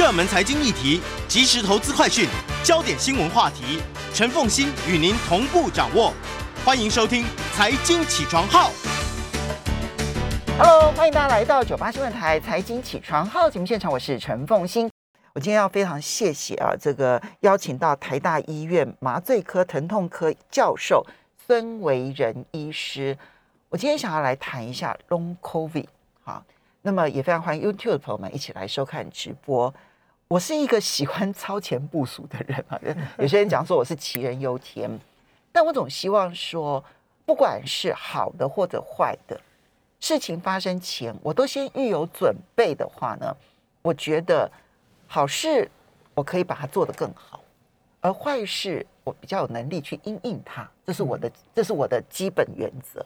热门财经议题、即时投资快讯、焦点新闻话题，陈凤欣与您同步掌握。欢迎收听《财经起床号》。Hello，欢迎大家来到九八新闻台《财经起床号》节目现场，我是陈凤欣。我今天要非常谢谢啊，这个邀请到台大医院麻醉科疼痛科教授孙维仁医师。我今天想要来谈一下 Long COVID。好，那么也非常欢迎 YouTube 的朋友们一起来收看直播。我是一个喜欢超前部署的人啊，有些人讲说我是杞人忧天，但我总希望说，不管是好的或者坏的事情发生前，我都先预有准备的话呢，我觉得好事我可以把它做得更好，而坏事我比较有能力去应应它，这是我的这是我的基本原则。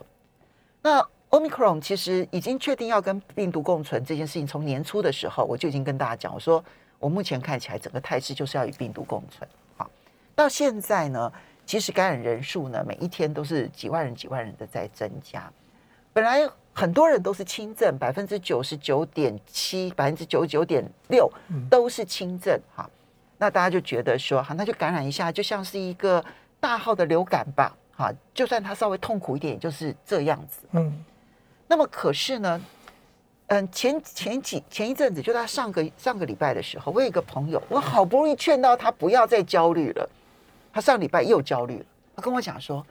那 Omicron 其实已经确定要跟病毒共存这件事情，从年初的时候我就已经跟大家讲，我说。我目前看起来，整个态势就是要与病毒共存。好，到现在呢，其实感染人数呢，每一天都是几万人、几万人的在增加。本来很多人都是轻症，百分之九十九点七、百分之九十九点六都是轻症。哈，那大家就觉得说，好，那就感染一下，就像是一个大号的流感吧。哈，就算他稍微痛苦一点，也就是这样子。嗯，那么可是呢？嗯，前前几前一阵子，就他上个上个礼拜的时候，我有一个朋友，我好不容易劝到他不要再焦虑了，他上礼拜又焦虑了。他跟我讲说，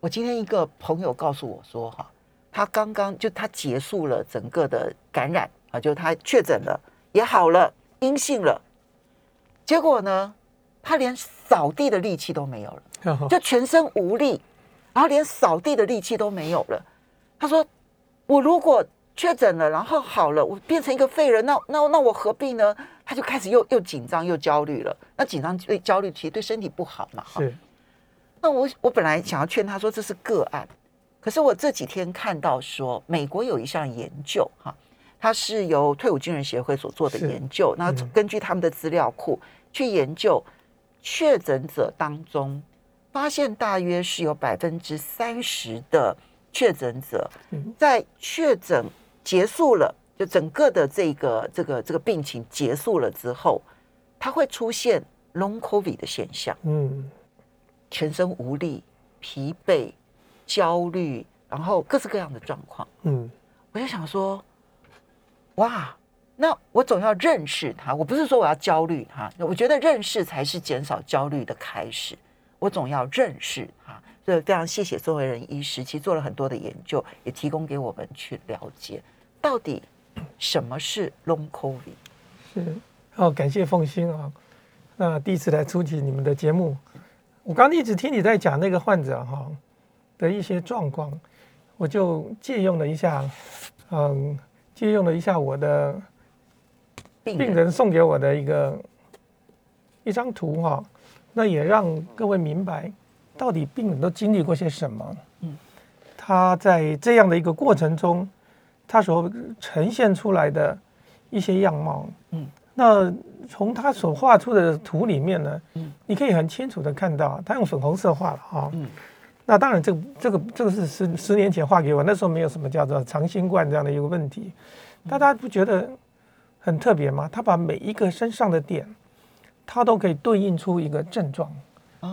我今天一个朋友告诉我说，哈，他刚刚就他结束了整个的感染啊，就他确诊了，也好了，阴性了，结果呢，他连扫地的力气都没有了，就全身无力，然后连扫地的力气都没有了。他说，我如果确诊了，然后好了，我变成一个废人，那那那我何必呢？他就开始又又紧张又焦虑了。那紧张对焦虑其实对身体不好嘛。是。那我我本来想要劝他说这是个案，可是我这几天看到说美国有一项研究哈，它是由退伍军人协会所做的研究，那根据他们的资料库去研究确诊者当中，发现大约是有百分之三十的确诊者在确诊。结束了，就整个的这个这个这个病情结束了之后，它会出现 Long COVID 的现象，嗯，全身无力、疲惫、焦虑，然后各式各样的状况，嗯，我就想说，哇，那我总要认识它，我不是说我要焦虑它，我觉得认识才是减少焦虑的开始，我总要认识它，所以非常谢谢周维仁医师，其实做了很多的研究，也提供给我们去了解。到底什么是 Long COVID？是哦，感谢凤欣啊。那第一次来出席你们的节目，我刚刚一直听你在讲那个患者哈的一些状况，我就借用了一下，嗯，借用了一下我的病人送给我的一个一张图哈，那也让各位明白到底病人都经历过些什么。嗯，他在这样的一个过程中。他所呈现出来的一些样貌，嗯，那从他所画出的图里面呢，嗯，你可以很清楚的看到，他用粉红色画了哈，嗯，那当然这个这个这个是十十年前画给我，那时候没有什么叫做长新冠这样的一个问题，大家不觉得很特别吗？他把每一个身上的点，他都可以对应出一个症状，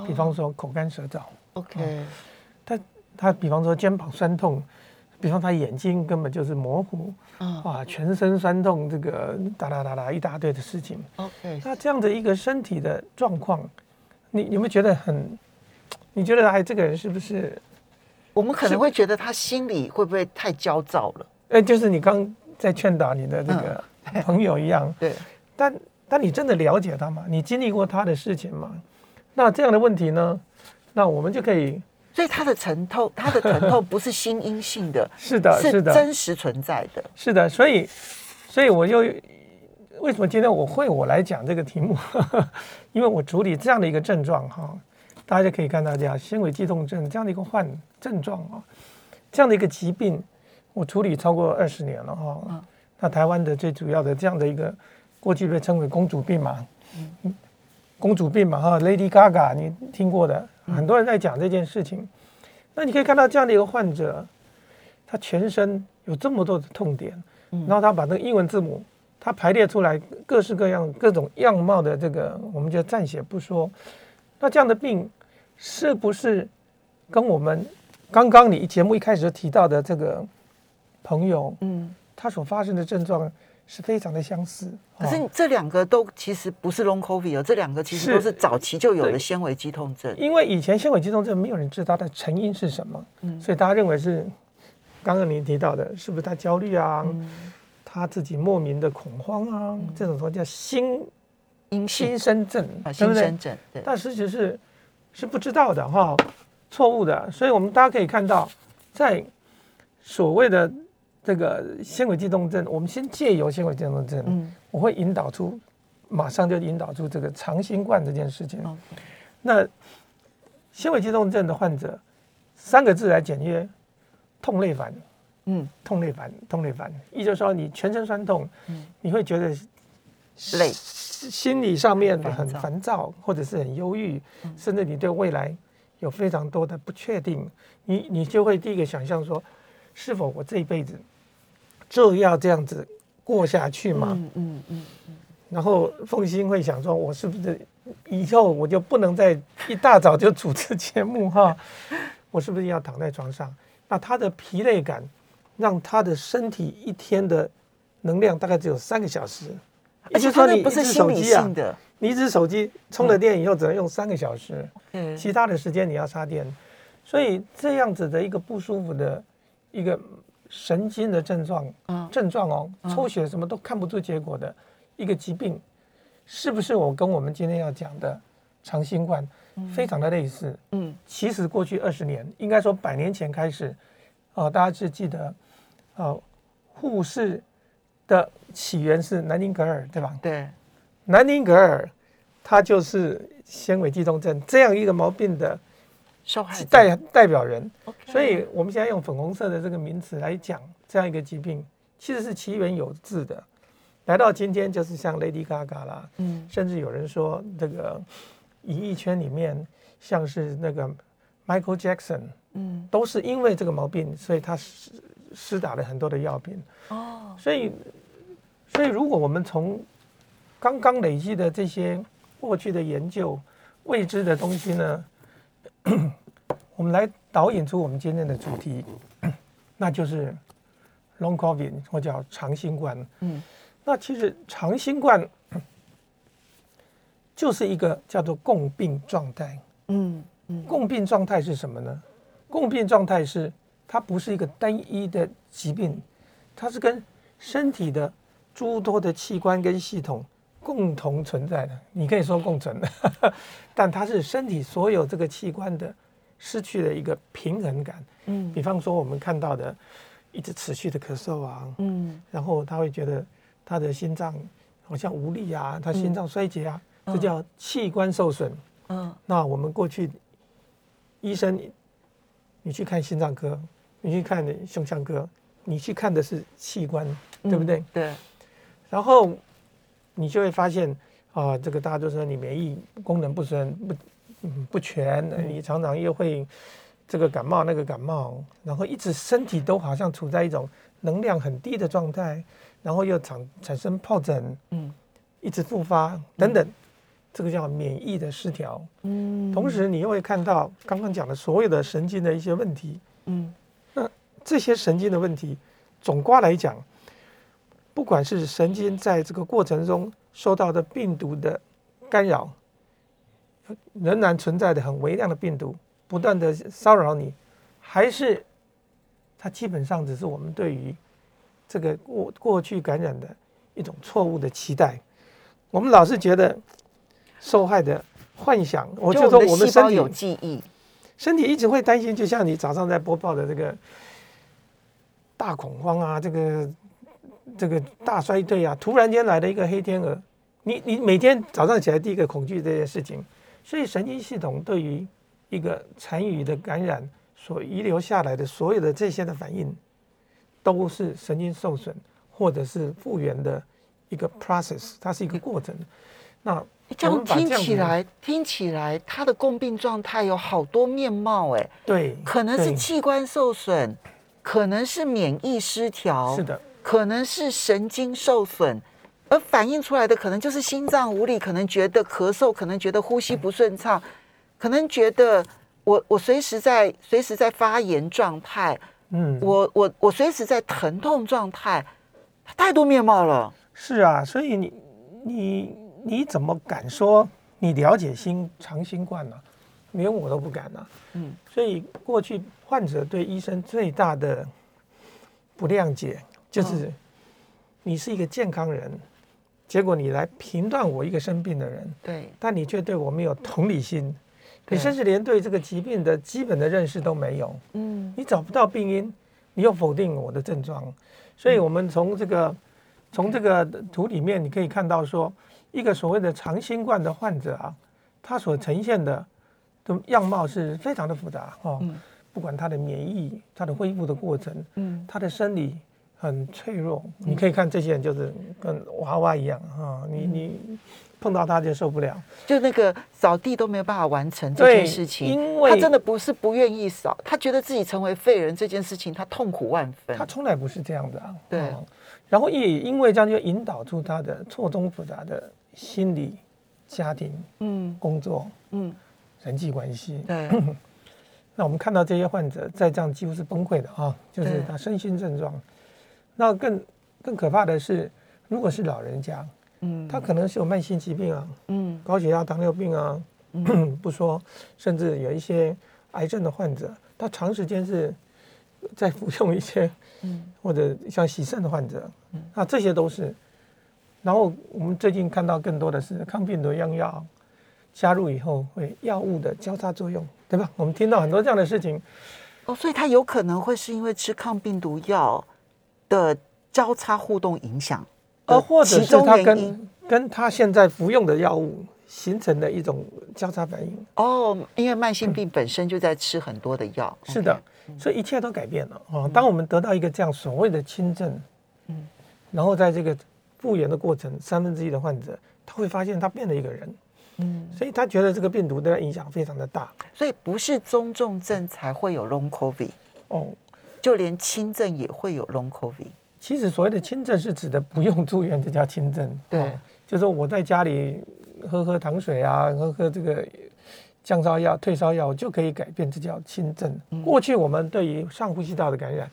比方说口干舌燥，OK，他他比方说肩膀酸痛。比方他眼睛根本就是模糊，哇，全身酸痛，这个哒哒哒哒一大堆的事情。OK，那这样的一个身体的状况，你有没有觉得很？你觉得哎，这个人是不是？我们可能会觉得他心里会不会太焦躁了？哎，就是你刚在劝导你的这个朋友一样。对。但但你真的了解他吗？你经历过他的事情吗？那这样的问题呢？那我们就可以。所以它的疼痛，它的疼痛不是心因性的，是的，是的真实存在的，是的。所以，所以我又为什么今天我会我来讲这个题目？因为我处理这样的一个症状哈，大家可以看到这样纤维肌痛症这样的一个患症状啊，这样的一个疾病，我处理超过二十年了哈。那台湾的最主要的这样的一个过去被称为公主病嘛，公主病嘛哈，Lady Gaga 你听过的。很多人在讲这件事情，那你可以看到这样的一个患者，他全身有这么多的痛点，然后他把那个英文字母，他排列出来各式各样各种样貌的这个，我们就暂且不说。那这样的病是不是跟我们刚刚你节目一开始提到的这个朋友，嗯，他所发生的症状是非常的相似？可是这两个都其实不是 Long COVID 哦，这两个其实都是早期就有的纤维肌痛症。因为以前纤维肌痛症没有人知道它的成因是什么，嗯，所以大家认为是刚刚您提到的，是不是他焦虑啊？嗯他自己莫名的恐慌啊，嗯、这种说叫心因心身症，对不对？对。但实际是是不知道的哈，错误的。所以我们大家可以看到，在所谓的这个纤维肌痛症，我们先借由纤维肌痛症，嗯，我会引导出，马上就引导出这个长新冠这件事情。嗯、那纤维肌痛症的患者，三个字来简约：痛累烦。嗯，痛累烦，痛累烦，意思就是说你全身酸痛，嗯，你会觉得累，心理上面很烦躁，或者是很忧郁，嗯，甚至你对未来有非常多的不确定，你你就会第一个想象说，是否我这一辈子就要这样子过下去嘛？嗯嗯嗯，嗯，然后凤欣会想说，我是不是以后我就不能再一大早就主持节目哈？我是不是要躺在床上？那他的疲累感。让他的身体一天的能量大概只有三个小时，而且说你不是心理性的，你一只手机充了电以后只能用三个小时，嗯，其他的时间你要插电，所以这样子的一个不舒服的一个神经的症状，症状哦，抽血什么都看不出结果的一个疾病，是不是我跟我们今天要讲的长新冠非常的类似？嗯，其实过去二十年，应该说百年前开始，哦，大家是记得。哦，护士的起源是南丁格尔，对吧？对，南丁格尔，他就是纤维肌痛症这样一个毛病的受害代代表人。所以我们现在用粉红色的这个名词来讲这样一个疾病，其实是其源有致的。来到今天，就是像 Lady Gaga 啦，嗯，甚至有人说这个演艺圈里面像是那个 Michael Jackson，嗯，都是因为这个毛病，所以他施。施打了很多的药品哦，所以，所以如果我们从刚刚累积的这些过去的研究未知的东西呢，我们来导引出我们今天的主题，那就是 Long COVID 或叫长新冠。嗯，那其实长新冠 就是一个叫做共病状态。嗯嗯，共病状态是什么呢？共病状态是。它不是一个单一的疾病，它是跟身体的诸多的器官跟系统共同存在的。你可以说共存的，但它是身体所有这个器官的失去了一个平衡感。嗯，比方说我们看到的一直持续的咳嗽啊，嗯，然后他会觉得他的心脏好像无力啊，他心脏衰竭啊，嗯，这叫器官受损。嗯，那我们过去医生，你去看心脏科。你去看胸腔科，你去看的是器官，嗯、对不对？对。然后你就会发现啊、呃，这个大家都说你免疫功能不全不嗯不全，你常常又会这个感冒那个感冒，然后一直身体都好像处在一种能量很低的状态，然后又产产生疱疹，嗯，一直复发等等，这个叫免疫的失调。嗯。同时你又会看到刚刚讲的所有的神经的一些问题，嗯。这些神经的问题，总括来讲，不管是神经在这个过程中受到的病毒的干扰，仍然存在的很微量的病毒不断的骚扰你，还是它基本上只是我们对于这个过过去感染的一种错误的期待。我们老是觉得受害的幻想，我就说我们身体有记忆，身体一直会担心，就像你早上在播报的这个。大恐慌啊，这个这个大衰退啊，突然间来了一个黑天鹅，你你每天早上起来第一个恐惧这件事情，所以神经系统对于一个残余的感染所遗留下来的所有的这些的反应，都是神经受损或者是复原的一个 process，它是一个过程。那这样听起来听起来，它的共病状态有好多面貌哎，对，可能是器官受损。可能是免疫失调，是的，可能是神经受损，而反映出来的可能就是心脏无力，可能觉得咳嗽，可能觉得呼吸不顺畅，可能觉得我我随时在随时在发炎状态，嗯，我我我随时在疼痛状态，太多面貌了。是啊，所以你你你怎么敢说你了解新长新冠呢？连我都不敢呢。嗯，所以过去患者对医生最大的不谅解就是，你是一个健康人，结果你来评断我一个生病的人，对，但你却对我没有同理心，你甚至连对这个疾病的基本的认识都没有。嗯，你找不到病因，你又否定我的症状，所以我们从这个从这个图里面你可以看到说，一个所谓的长新冠的患者啊，他所呈现的的样貌是非常的复杂哦。不管他的免疫、他的恢复的过程，嗯，他的生理很脆弱，嗯，你可以看这些人就是跟娃娃一样啊，你你碰到他就受不了，就那个扫地都没有办法完成这件事情，因为他真的不是不愿意扫，他觉得自己成为废人这件事情，他痛苦万分。他从来不是这样的啊，对，然后也因为这样就引导出他的错综复杂的心理、家庭、嗯、工作、嗯、人际关系，对。那我们看到这些患者在这样几乎是崩溃的啊，就是他身心症状。那更更可怕的是，如果是老人家，嗯，他可能是有慢性疾病啊，嗯，高血压、糖尿病啊，嗯，不说，甚至有一些癌症的患者，他长时间是在服用一些，嗯，或者像洗肾的患者，嗯，那这些都是。然后我们最近看到更多的是抗病毒用药。加入以后会药物的交叉作用，对吧？我们听到很多这样的事情，哦，所以他有可能会是因为吃抗病毒药的交叉互动影响，而或者是它跟跟他现在服用的药物形成的一种交叉反应。哦，因为慢性病本身就在吃很多的药，是的，所以一切都改变了啊！当我们得到一个这样所谓的轻症，嗯，然后在这个复原的过程，三分之一的患者他会发现他变了一个人。嗯，所以他觉得这个病毒对他影响非常的大，所以不是中重症才会有 long covid 哦，就连轻症也会有 long covid。其实所谓的轻症是指的不用住院，这叫轻症。对，哦，就是说我在家里喝喝糖水啊，喝喝这个降烧药、退烧药就可以改变，这叫轻症。嗯，过去我们对于上呼吸道的感染，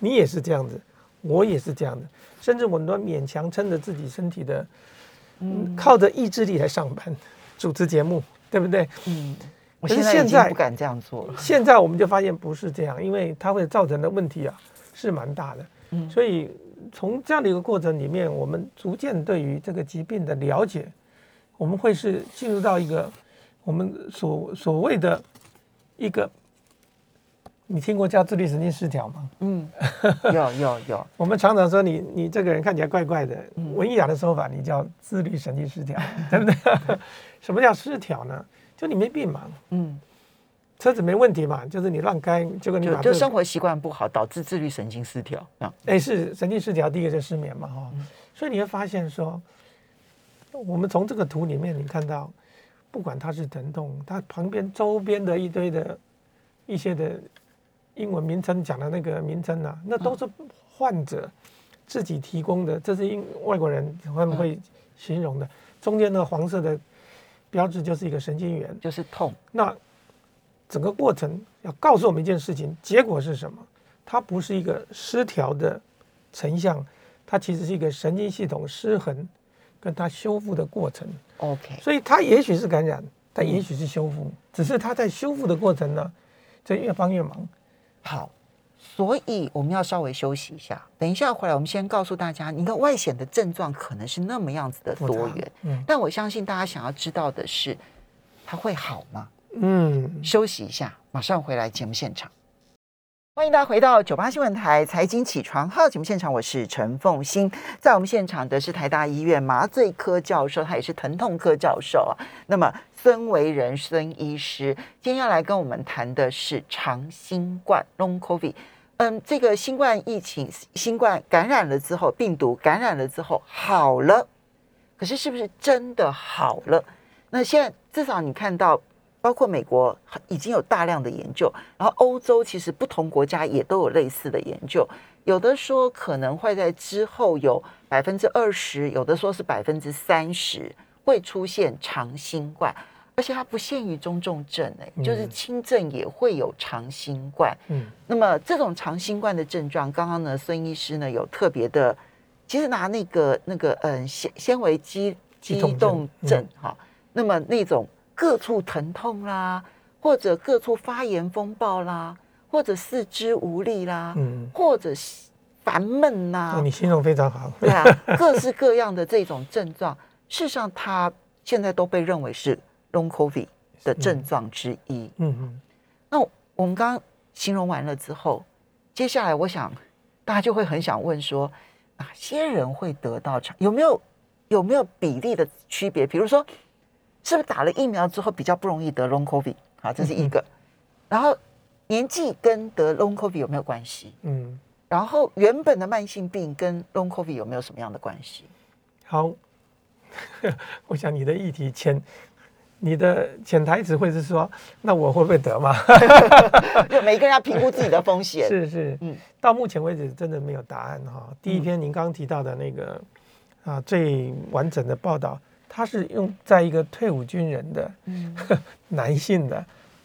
你也是这样子，我也是这样的，甚至我们都勉强撑着自己身体的，嗯，靠着意志力来上班。主持节目，对不对？嗯，我现在已经不敢这样做了。现在我们就发现不是这样，因为它会造成的问题啊是蛮大的。嗯，所以从这样的一个过程里面，我们逐渐对于这个疾病的了解，我们会是进入到一个我们所所谓的一个。你听过叫自律神经失调吗？嗯，有有有。我们常常说你你这个人看起来怪怪的，文雅的说法，你叫自律神经失调，对不对？什么叫失调呢？就你没病嘛，嗯，车子没问题嘛，就是你乱开，就跟你、这个、就生活习惯不好导致自律神经失调啊。哎，是神经失调，第一个就是失眠嘛，哈、嗯。所以你会发现说，我们从这个图里面你看到，不管它是疼痛，它旁边周边的一堆的一些的。英文名称讲的那个名称啊，那都是患者自己提供的，这是英外国人他们会形容的。中间那个黄色的标志就是一个神经元，就是痛。那整个过程要告诉我们一件事情，结果是什么？它不是一个失调的成像，它其实是一个神经系统失衡跟它修复的过程。OK，所以它也许是感染，但也许是修复，只是它在修复的过程呢，就越帮越忙。好，所以我们要稍微休息一下。等一下回来，我们先告诉大家，你看外显的症状可能是那么样子的多元，嗯，但我相信大家想要知道的是，它会好吗？嗯，休息一下，马上回来节目现场。欢迎大家回到九八新闻台财经起床号节目现场，我是陈凤欣，在我们现场的是台大医院麻醉科教授，他也是疼痛科教授啊。那么孙维仁孙医师今天要来跟我们谈的是长新冠 （Long COVID）。嗯，这个新冠疫情，新冠感染了之后，病毒感染了之后好了，可是是不是真的好了？那现在至少你看到。包括美国已经有大量的研究，然后欧洲其实不同国家也都有类似的研究。有的说可能会在之后有百分之二十，有的说是百分之三十会出现长新冠，而且它不限于中重症，哎，就是轻症也会有长新冠。嗯，那么这种长新冠的症状，刚刚呢孙医师呢有特别的，其实拿那个那个嗯纤纤维肌肌动症哈，那么那种各处疼痛啦，或者各处发炎风暴啦。或者四肢无力啦，嗯，或者烦闷呐，你形容非常好。对啊，各式各样的这种症状，事实上它现在都被认为是 Long COVID 的症状之一。嗯嗯。那我们刚刚形容完了之后，接下来我想大家就会很想问说，哪些人会得到长？有没有有没有比例的区别？比如说，是不是打了疫苗之后比较不容易得 Long COVID？好，这是一个。嗯、然后。年纪跟得 Long COVID 有没有关系？嗯，然后原本的慢性病跟 Long COVID 有没有什么样的关系？好，我想你的议题潜，你的潜台词会是说，那我会不会得嘛？就每个人要评估自己的风险。是是，嗯，到目前为止真的没有答案哈。第一篇您刚刚提到的那个啊最完整的报道，它是用在一个退伍军人的，嗯，男性的，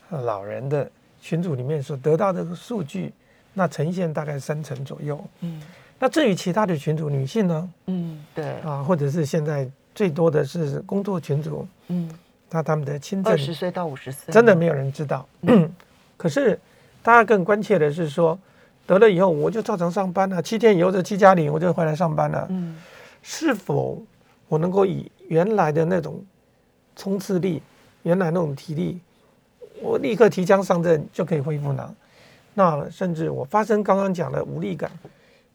老人的。群组里面所得到的数据，那呈现大概三成左右。嗯，那至于其他的群组，女性呢？嗯，对啊，或者是现在最多的是工作群组。嗯，那他们的轻症二十岁到五十岁，真的没有人知道。嗯，可是大家更关切的是说，得了以后我就照常上班了，啊，七天以后的七加零我就回来上班了。嗯，是否我能够以原来的那种冲刺力，原来那种体力？我立刻提枪上阵就可以恢复呢？那甚至我发生刚刚讲的无力感，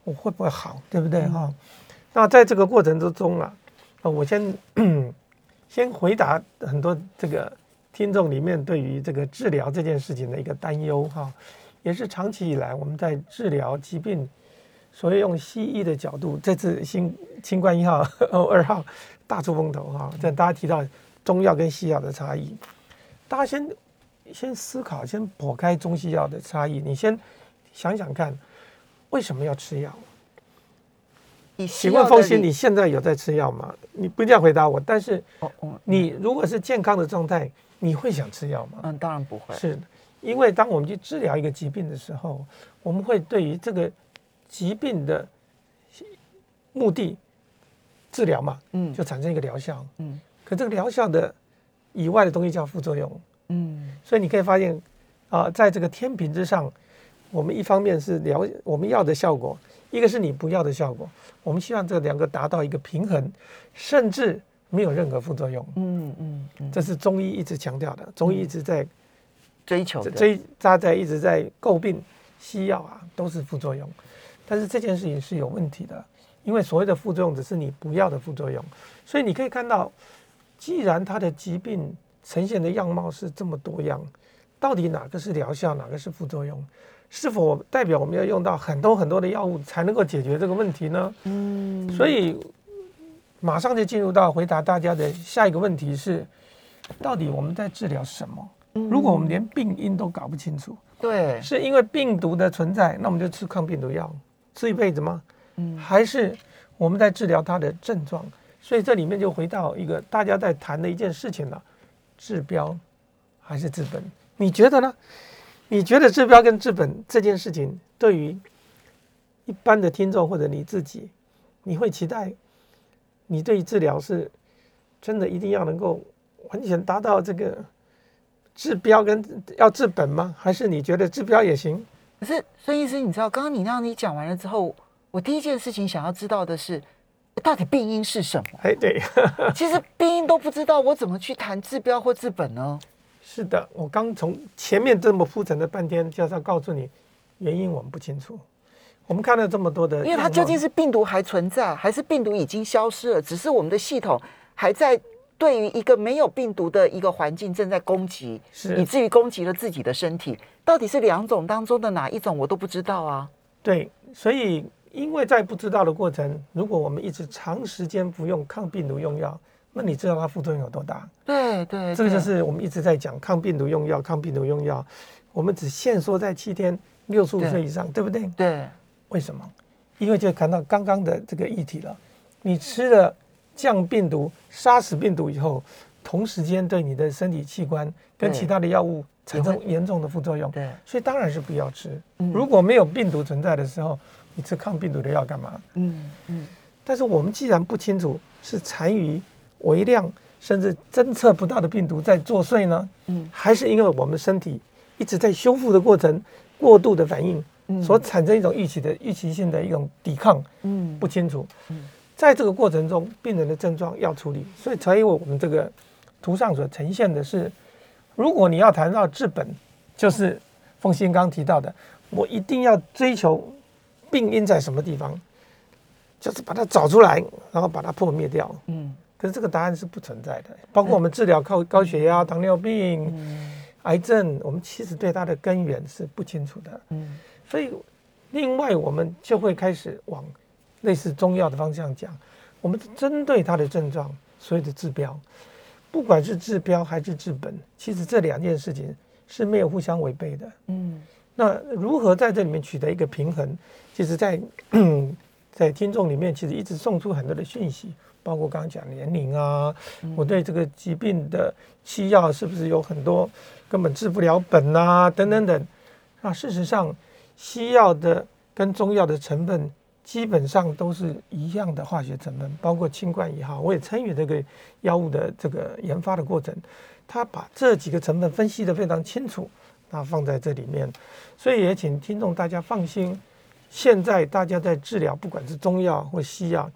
我会不会好？对不对哈？嗯、那在这个过程之中啊，我先 先回答很多这个听众里面对于这个治疗这件事情的一个担忧哈，也是长期以来我们在治疗疾病，所以用西医的角度，这次新新冠一号、二号大出风头哈，这大家提到中药跟西药的差异，大家先。先思考，先剖开中西药的差异。你先想想看，为什么要吃药？请问风心，你现在有在吃药吗？你不一定要回答我，但是你如果是健康的状态，你会想吃药吗？嗯，当然不会。是，因为当我们去治疗一个疾病的时候，我们会对于这个疾病的目的治疗嘛，嗯，就产生一个疗效，嗯，可这个疗效的以外的东西叫副作用。嗯，所以你可以发现，啊，在这个天平之上，我们一方面是疗我们要的效果，一个是你不要的效果，我们希望这两个达到一个平衡，甚至没有任何副作用。嗯嗯嗯，这是中医一直强调的，中医一直在追求追扎在一直在诟病西药啊都是副作用，但是这件事情是有问题的，因为所谓的副作用只是你不要的副作用，所以你可以看到，既然它的疾病。呈现的样貌是这么多样，到底哪个是疗效，哪个是副作用？是否代表我们要用到很多很多的药物才能够解决这个问题呢？嗯，所以马上就进入到回答大家的下一个问题是：到底我们在治疗什么？如果我们连病因都搞不清楚，对，是因为病毒的存在，那我们就吃抗病毒药，吃一辈子吗？嗯，还是我们在治疗他的症状？所以这里面就回到一个大家在谈的一件事情了。治标还是治本？你觉得呢？你觉得治标跟治本这件事情，对于一般的听众或者你自己，你会期待你对于治疗是真的一定要能够完全达到这个治标跟要治本吗？还是你觉得治标也行？可是孙医师，你知道刚刚你让你讲完了之后，我第一件事情想要知道的是。到底病因是什么？哎，对，其实病因都不知道，我怎么去谈治标或治本呢？是的，我刚从前面这么铺陈了半天，就是要告诉你原因，我们不清楚。我们看了这么多的，因为它究竟是病毒还存在，还是病毒已经消失了？只是我们的系统还在对于一个没有病毒的一个环境正在攻击，是以至于攻击了自己的身体。到底是两种当中的哪一种，我都不知道啊。对，所以。因为在不知道的过程，如果我们一直长时间服用抗病毒用药，那你知道它副作用有多大？对对，对，这个就是我们一直在讲抗病毒用药，抗病毒用药，我们只限缩在七天六十五岁以上，对，对不对？对。为什么？因为就谈到刚刚的这个议题了，你吃了降病毒、杀死病毒以后，同时间对你的身体器官跟其他的药物产生严重的副作用。对，所以当然是不要吃。如果没有病毒存在的时候，你吃抗病毒的药干嘛？嗯嗯。但是我们既然不清楚是残余、微量甚至侦测不到的病毒在作祟呢？嗯，还是因为我们身体一直在修复的过程，过度的反应。所产生一种预期的预期性的一种抵抗，嗯，不清楚，嗯，在这个过程中，病人的症状要处理，所以才有我们这个图上所呈现的是，如果你要谈到治本，就是凤仙刚提到的，我一定要追求病因在什么地方，就是把它找出来，然后把它破灭掉，嗯，可是这个答案是不存在的，包括我们治疗高高血压、糖尿病、癌症，我们其实对它的根源是不清楚的，嗯。所以，另外我们就会开始往类似中药的方向讲，我们针对它的症状，所谓的治标，不管是治标还是治本，其实这两件事情是没有互相违背的。嗯，那如何在这里面取得一个平衡？其实在，在在听众里面，其实一直送出很多的讯息，包括刚刚讲年龄啊，我对这个疾病的西药是不是有很多根本治不了本啊，等等等。那事实上。西药的跟中药的成分基本上都是一样的化学成分，包括清冠一号，我也参与这个药物的这个研发的过程，他把这几个成分分析得非常清楚，那放在这里面，所以也请听众大家放心，现在大家在治疗，不管是中药或西药，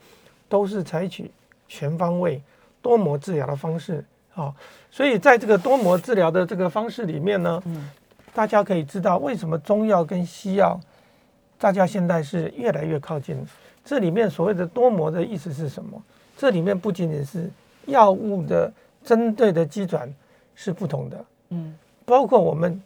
都是采取全方位多模治疗的方式啊，所以在这个多模治疗的这个方式里面呢，大家可以知道为什么中药跟西药，大家现在是越来越靠近。这里面所谓的多模的意思是什么？这里面不仅仅是药物的针对的基转是不同的，嗯，包括我们。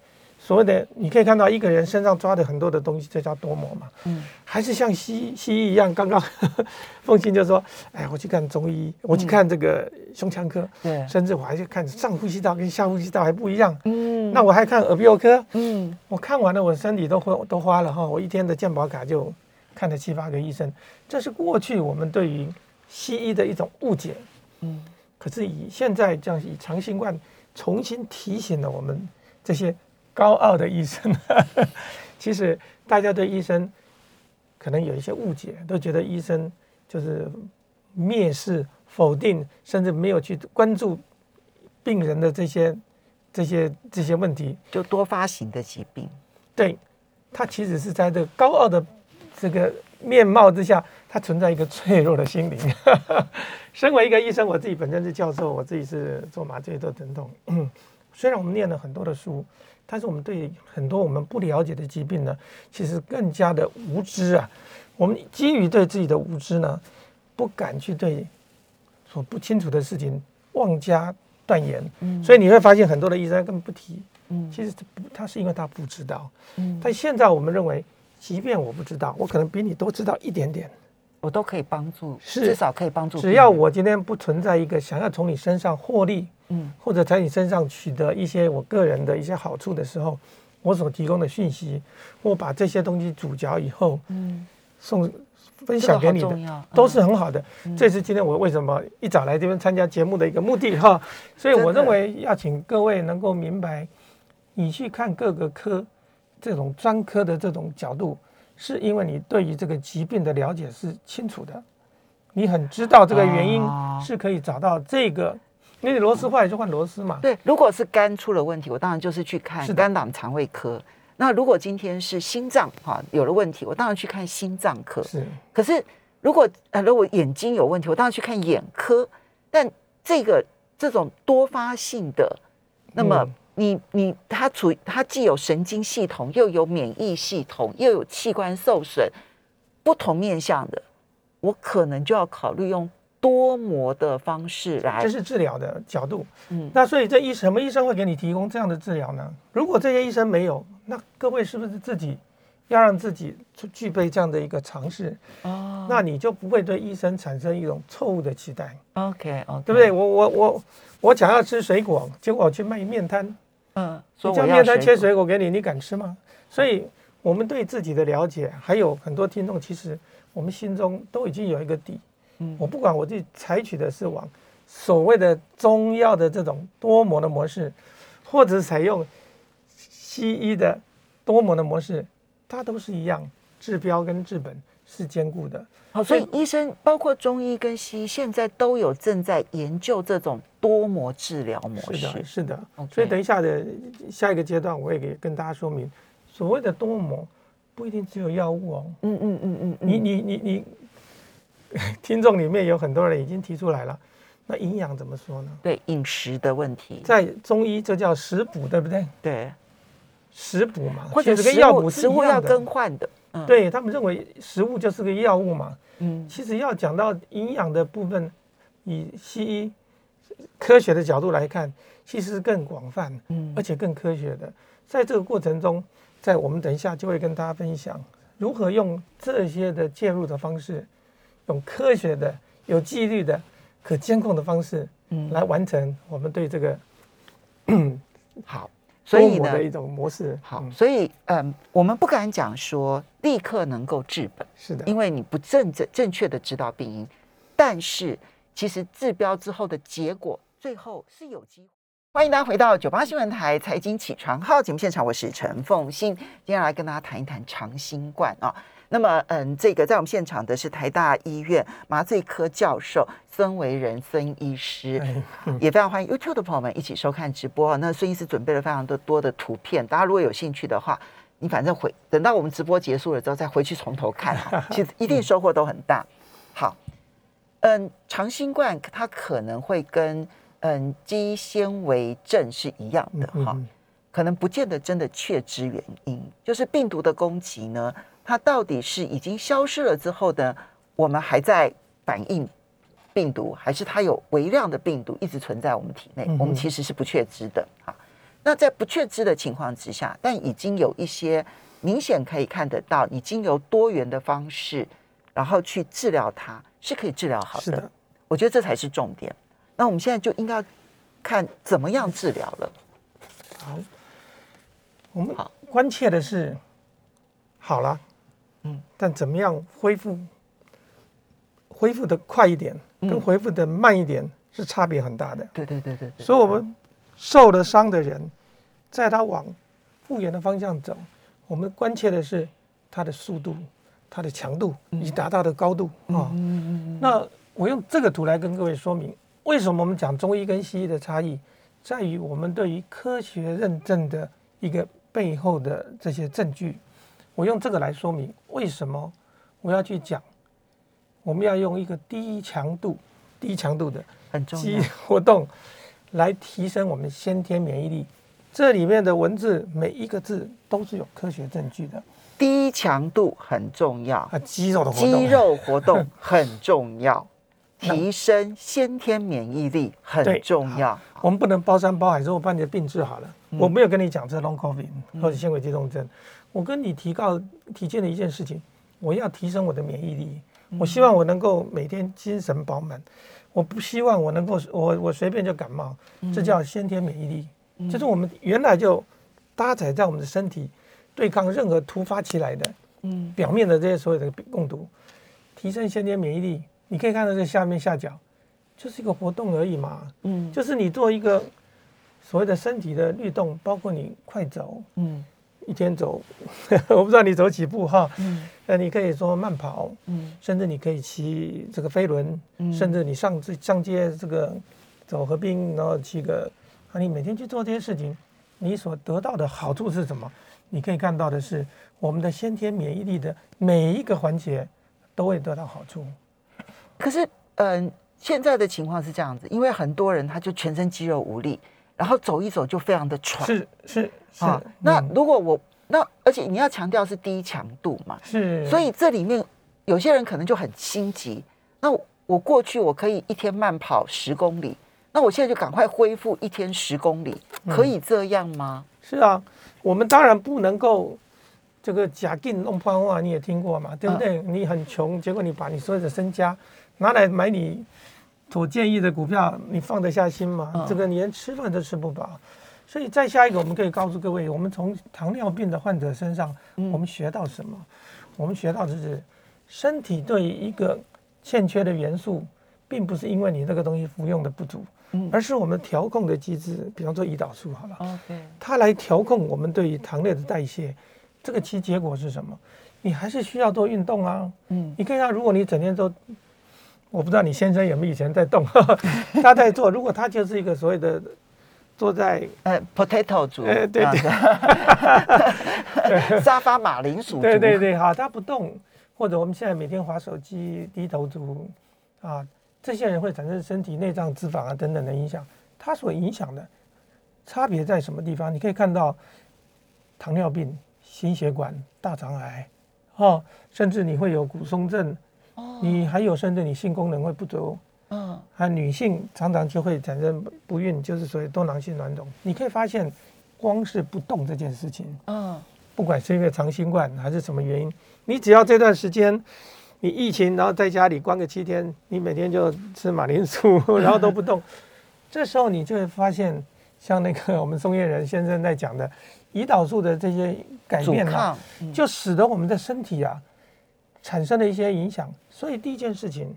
所谓的，你可以看到一个人身上抓的很多的东西，这叫多模嘛。嗯，还是像西西医一样，刚刚 凤馨就说：“哎，我去看中医，我去看这个胸腔科，对，甚至我还去看上呼吸道跟下呼吸道还不一样。嗯，那我还看耳鼻喉科。嗯，我看完了，我身体都花都花了哈，我一天的健保卡就看了七八个医生。这是过去我们对于西医的一种误解。嗯，可是以现在这样以长新冠重新提醒了我们这些。高傲的医生，其实大家对医生可能有一些误解，都觉得医生就是蔑视、否定，甚至没有去关注病人的这些、这些、这些问题。就多发型的疾病，对，他其实是在这个高傲的这个面貌之下，他存在一个脆弱的心灵。身为一个医生，我自己本身是教授，我自己是做麻醉做疼痛。虽然我们念了很多的书。但是我们对很多我们不了解的疾病呢，其实更加的无知啊。我们基于对自己的无知呢，不敢去对所不清楚的事情妄加断言。嗯，所以你会发现很多的医生根本不提。嗯，其实他是因为他不知道。嗯，但现在我们认为，即便我不知道，我可能比你多知道一点点，我都可以帮助，至少可以帮助。只要我今天不存在一个想要从你身上获利。嗯，或者在你身上取得一些我个人的一些好处的时候，我所提供的讯息，我把这些东西煮嚼以后，嗯，送分享给你的，都是很好的。这是今天我为什么一早来这边参加节目的一个目的哈。所以我认为要请各位能够明白，你去看各个科这种专科的这种角度，是因为你对于这个疾病的了解是清楚的，你很知道这个原因是可以找到这个。因为螺丝坏就换螺丝嘛。对，如果是肝出了问题，我当然就是去看肝胆肠胃科。那如果今天是心脏哈有了问题，我当然去看心脏科。是。可是如果呃如果眼睛有问题，我当然去看眼科。但这个这种多发性的，那么你你它处它既有神经系统，又有免疫系统，又有器官受损，不同面向的，我可能就要考虑用。多模的方式来，这是治疗的角度。嗯，那所以这医什么医生会给你提供这样的治疗呢？如果这些医生没有，那各位是不是自己要让自己具备这样的一个常识？哦，那你就不会对医生产生一种错误的期待。OK，哦，对不对？我我我我想要吃水果，结果我去卖面摊，嗯，说面摊切水果给你，你敢吃吗？所以我们对自己的了解，还有很多听众，其实我们心中都已经有一个底。嗯，我不管我自己采取的是往所谓的中药的这种多模的模式，或者是采用西医的多模的模式，它都是一样，治标跟治本是兼顾的。好，所以医生包括中医跟西医现在都有正在研究这种多模治疗模式。是的，是的。所以等一下的下一个阶段，我也可以跟大家说明，所谓的多模不一定只有药物哦。嗯嗯嗯嗯。你你你你，听众里面有很多人已经提出来了，那营养怎么说呢？对，饮食的问题，在中医这叫食补，对不对？对，食补嘛，或者跟药补食物要更换的。嗯、对他们认为食物就是个药物嘛。嗯，其实要讲到营养的部分，以西医科学的角度来看，其实是更广泛，嗯，而且更科学的。在这个过程中，在我们等一下就会跟大家分享如何用这些的介入的方式，用科学的、有纪律的、可监控的方式，嗯，来完成我们对这个，嗯，好。所以呢，的一种模式好，所以嗯，我们不敢讲说立刻能够治本，是的，因为你不正正正确的知道病因，但是其实治标之后的结果，最后是有机会。欢迎大家回到九八新闻台财经起床号节目现场，我是陈凤馨，接下来跟大家谈一谈长新冠啊。那么，嗯，这个在我们现场的是台大医院麻醉科教授孙维仁孙医师，也非常欢迎 YouTube 的朋友们一起收看直播。那孙医师准备了非常多多的图片，大家如果有兴趣的话，你反正回等到我们直播结束了之后再回去从头看，其实一定收获都很大。好，嗯，长新冠它可能会跟嗯肌纤维症是一样的哈，可能不见得真的确知原因，就是病毒的攻击呢。它到底是已经消失了之后呢，我们还在反应病毒，还是它有微量的病毒一直存在我们体内？我们其实是不确知的啊。那在不确知的情况之下，但已经有一些明显可以看得到，已经由多元的方式，然后去治疗它，是可以治疗好的。的，我觉得这才是重点。那我们现在就应该看怎么样治疗了。好，我们好关切的是，好了。嗯，但怎么样恢复？恢复的快一点，跟恢复的慢一点是差别很大的。对对对对。所以，我们受了伤的人，在他往复原的方向走，我们关切的是他的速度、他的强度以及达到的高度啊。那我用这个图来跟各位说明，为什么我们讲中医跟西医的差异，在于我们对于科学认证的一个背后的这些证据。我用这个来说明为什么我要去讲，我们要用一个低强度、低强度的肌活动来提升我们先天免疫力。这里面的文字每一个字都是有科学证据的。低强度很重要啊，肌肉的活动，肌肉活动很重要，提升先天免疫力很重要。我们不能包山包海说我把你的病治好了，嗯、我没有跟你讲这 long covid 或者纤维肌痛症。我跟你提告提荐的一件事情，我要提升我的免疫力。我希望我能够每天精神饱满。我不希望我能够我我随便就感冒，这叫先天免疫力。这是我们原来就搭载在我们的身体，对抗任何突发起来的，表面的这些所有的病毒，提升先天免疫力。你可以看到这下面下角，就是一个活动而已嘛。嗯，就是你做一个所谓的身体的律动，包括你快走，嗯。一天走，我不知道你走几步哈。嗯。那你可以说慢跑。嗯。甚至你可以骑这个飞轮。嗯。甚至你上上街这个走河滨，然后骑个啊，你每天去做这些事情，你所得到的好处是什么？你可以看到的是，我们的先天免疫力的每一个环节都会得到好处。可是，嗯、呃，现在的情况是这样子，因为很多人他就全身肌肉无力。然后走一走就非常的喘，是是是、啊。那如果我那而且你要强调是低强度嘛，是。所以这里面有些人可能就很心急。那我，我过去我可以一天慢跑十公里，那我现在就赶快恢复一天十公里，可以这样吗？是啊，我们当然不能够这个假定弄破话，你也听过嘛，对不对？嗯、你很穷，结果你把你所有的身家拿来买你。所建议的股票，你放得下心吗？哦、这个你连吃饭都吃不饱。所以再下一个，我们可以告诉各位，我们从糖尿病的患者身上，嗯、我们学到什么？我们学到的是，身体对于一个欠缺的元素，并不是因为你那个东西服用的不足，嗯、而是我们调控的机制，比方说胰岛素好了.它来调控我们对于糖类的代谢。这个其结果是什么？你还是需要做运动啊。嗯，你可以看，如果你整天都，我不知道你先生有没有以前在动，他在做，如果他就是一个所谓的。坐在呃，potato 族，对对对，沙发马铃薯，对对对，好，他不动，或者我们现在每天滑手机低头族，啊，这些人会产生身体内脏脂肪啊等等的影响。它所影响的差别在什么地方？你可以看到糖尿病、心血管、大肠癌，哦，甚至你会有骨松症，哦，你还有甚至你性功能会不足。嗯，啊，女性常常就会产生不孕，就是所谓多囊性卵肿。你可以发现，光是不动这件事情，嗯，不管是因为长新冠还是什么原因，你只要这段时间你疫情，然后在家里关个七天，你每天就吃马铃薯，然后都不动，这时候你就会发现，像那个我们松叶人先生在讲的，胰岛素的这些改变啊，就使得我们的身体啊产生了一些影响。所以第一件事情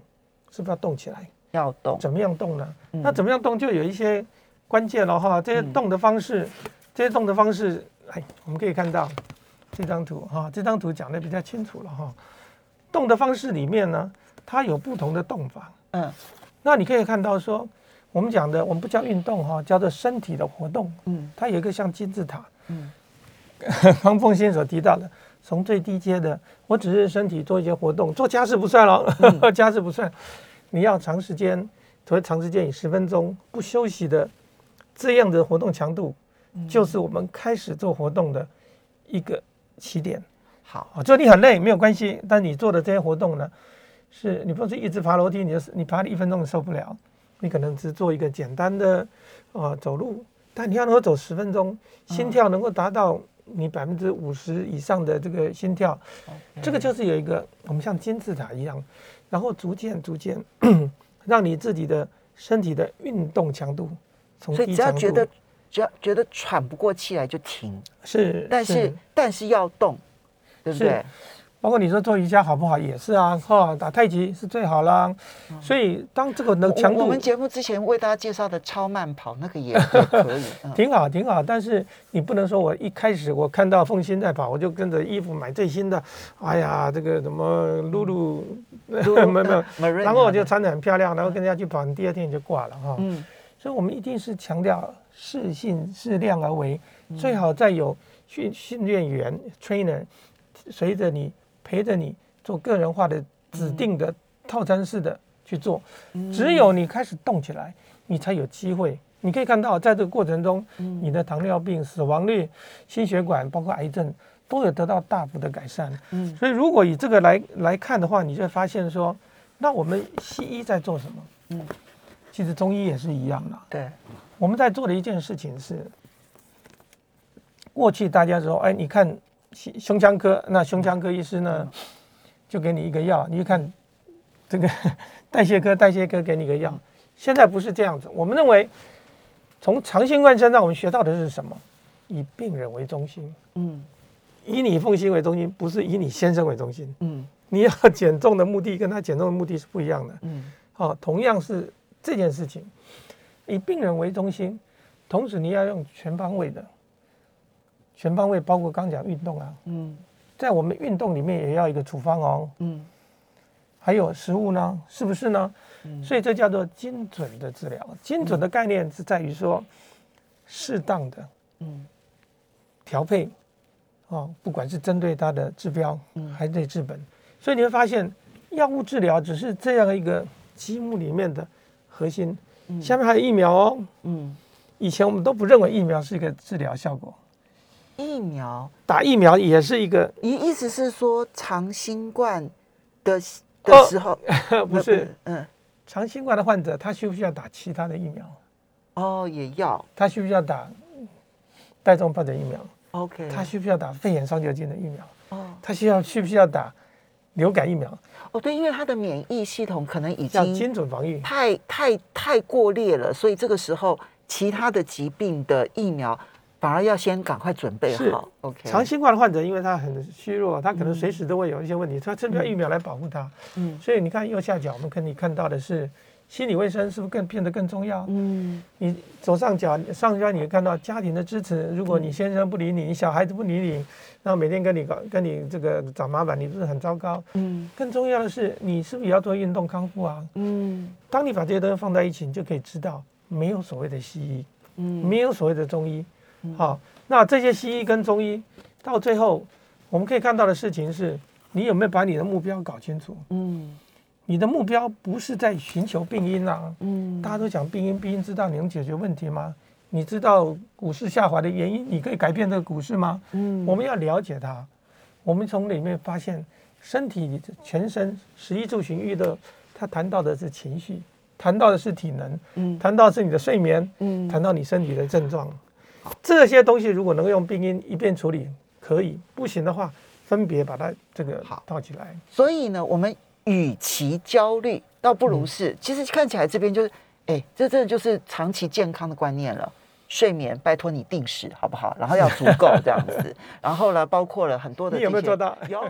是不是要动起来？要动，怎么样动呢？嗯、那怎么样动就有一些关键了哈。这些动的方式，嗯、这些动的方式，哎，我们可以看到这张图哈。这张图讲的比较清楚了哈。动的方式里面呢，它有不同的动法。嗯，那你可以看到说，我们讲的，我们不叫运动哈，叫做身体的活动。嗯，它有一个像金字塔。嗯，方凤馨所提到的，从最低阶的，我只是身体做一些活动，做家事不算了，嗯、家事不算。你要长时间，所谓长时间以十分钟不休息的这样的活动强度，就是我们开始做活动的一个起点。好啊，做你很累没有关系，但你做的这些活动呢，是你不是一直爬楼梯，你就是你爬了一分钟受不了，你可能只做一个简单的啊走路，但你要能够走十分钟，心跳能够达到你百分之五十以上的这个心跳，这个就是有一个我们像金字塔一样。然后逐渐逐渐，让你自己的身体的运动强度从低强度，所以只要觉得只要觉得喘不过气来就停，是，但是，是。但是要动，对不对？包括你说做瑜伽好不好也是啊，哈，打太极是最好啦。嗯、所以当这个能强度，我们节目之前为大家介绍的超慢跑那个也可以，嗯、挺好挺好。但是你不能说我一开始我看到凤新在跑，我就跟着衣服买最新的，哎呀，这个什么露露，没有没有，然后我就穿得很漂亮，然后跟人家去跑，你第二天你就挂了哈。嗯，所以我们一定是强调适性适量而为，最好再有训训练员 trainer 随着你。陪着你做个人化的指定的套餐式的去做，只有你开始动起来，你才有机会。你可以看到，在这个过程中，你的糖尿病死亡率、心血管包括癌症都有得到大幅的改善。所以如果以这个来来看的话，你就会发现说，那我们西医在做什么？嗯，其实中医也是一样的。对，我们在做的一件事情是，过去大家说，哎，你看。胸腔科，那胸腔科医师呢，就给你一个药，你去看这个 代谢科，代谢科给你一个药。现在不是这样子，我们认为从长新冠身上我们学到的是什么？以病人为中心，嗯，以你奉心为中心，不是以你先生为中心，嗯，你要减重的目的跟他减重的目的是不一样的，嗯，好，同样是这件事情，以病人为中心，同时你要用全方位的。全方位包括刚讲运动啊，嗯，在我们运动里面也要一个处方哦，嗯，还有食物呢，是不是呢？嗯，所以这叫做精准的治疗。精准的概念是在于说，适当的，嗯，调配，哦，不管是针对它的治标，嗯，还是对治本。所以你会发现，药物治疗只是这样一个积木里面的核心，下面还有疫苗哦，嗯，以前我们都不认为疫苗是一个治疗效果。疫苗打疫苗也是一个，意意思是说长新冠的的时候，哦、不是，嗯，长新冠的患者他需不需要打其他的疫苗？哦，也要。他需不需要打带状疱疹疫苗？OK。他需不需要打肺炎双球菌的疫苗？哦。他需要需不需要打流感疫苗？哦，对，因为他的免疫系统可能已经要精准防御，太太太过烈了，所以这个时候其他的疾病的疫苗，反而要先赶快准备好。OK，长新冠的患者，因为他很虚弱，他可能随时都会有一些问题，他需要疫苗来保护他。嗯，所以你看右下角，我们可以看到的是。心理卫生是不是更变得更重要？嗯，你左上角上角你会看到家庭的支持。如果你先生不理你，你小孩子不理你，然后每天跟你搞跟你这个找麻烦，你不是很糟糕？嗯，更重要的是，你是不是也要做运动康复啊？嗯，当你把这些东西放在一起，你就可以知道，没有所谓的西医，嗯，没有所谓的中医。好，那这些西医跟中医到最后，我们可以看到的事情是，你有没有把你的目标搞清楚？嗯。你的目标不是在寻求病因啊，嗯，大家都讲病因，病因知道你能解决问题吗？你知道股市下滑的原因，你可以改变这个股市吗？嗯，我们要了解它，我们从里面发现，身体全身十一住行育乐，它谈到的是情绪，谈到的是体能，嗯，谈到是你的睡眠，嗯，谈到你身体的症状，这些东西如果能够用病因一遍处理，可以，不行的话，分别把它这个好套起来。所以呢，我们。与其焦虑，倒不如是，嗯、其实看起来这边就是，哎，这真的就是长期健康的观念了。睡眠，拜托你定时好不好？然后要足够这样子，然后呢，包括了很多的，你有没有做到？有。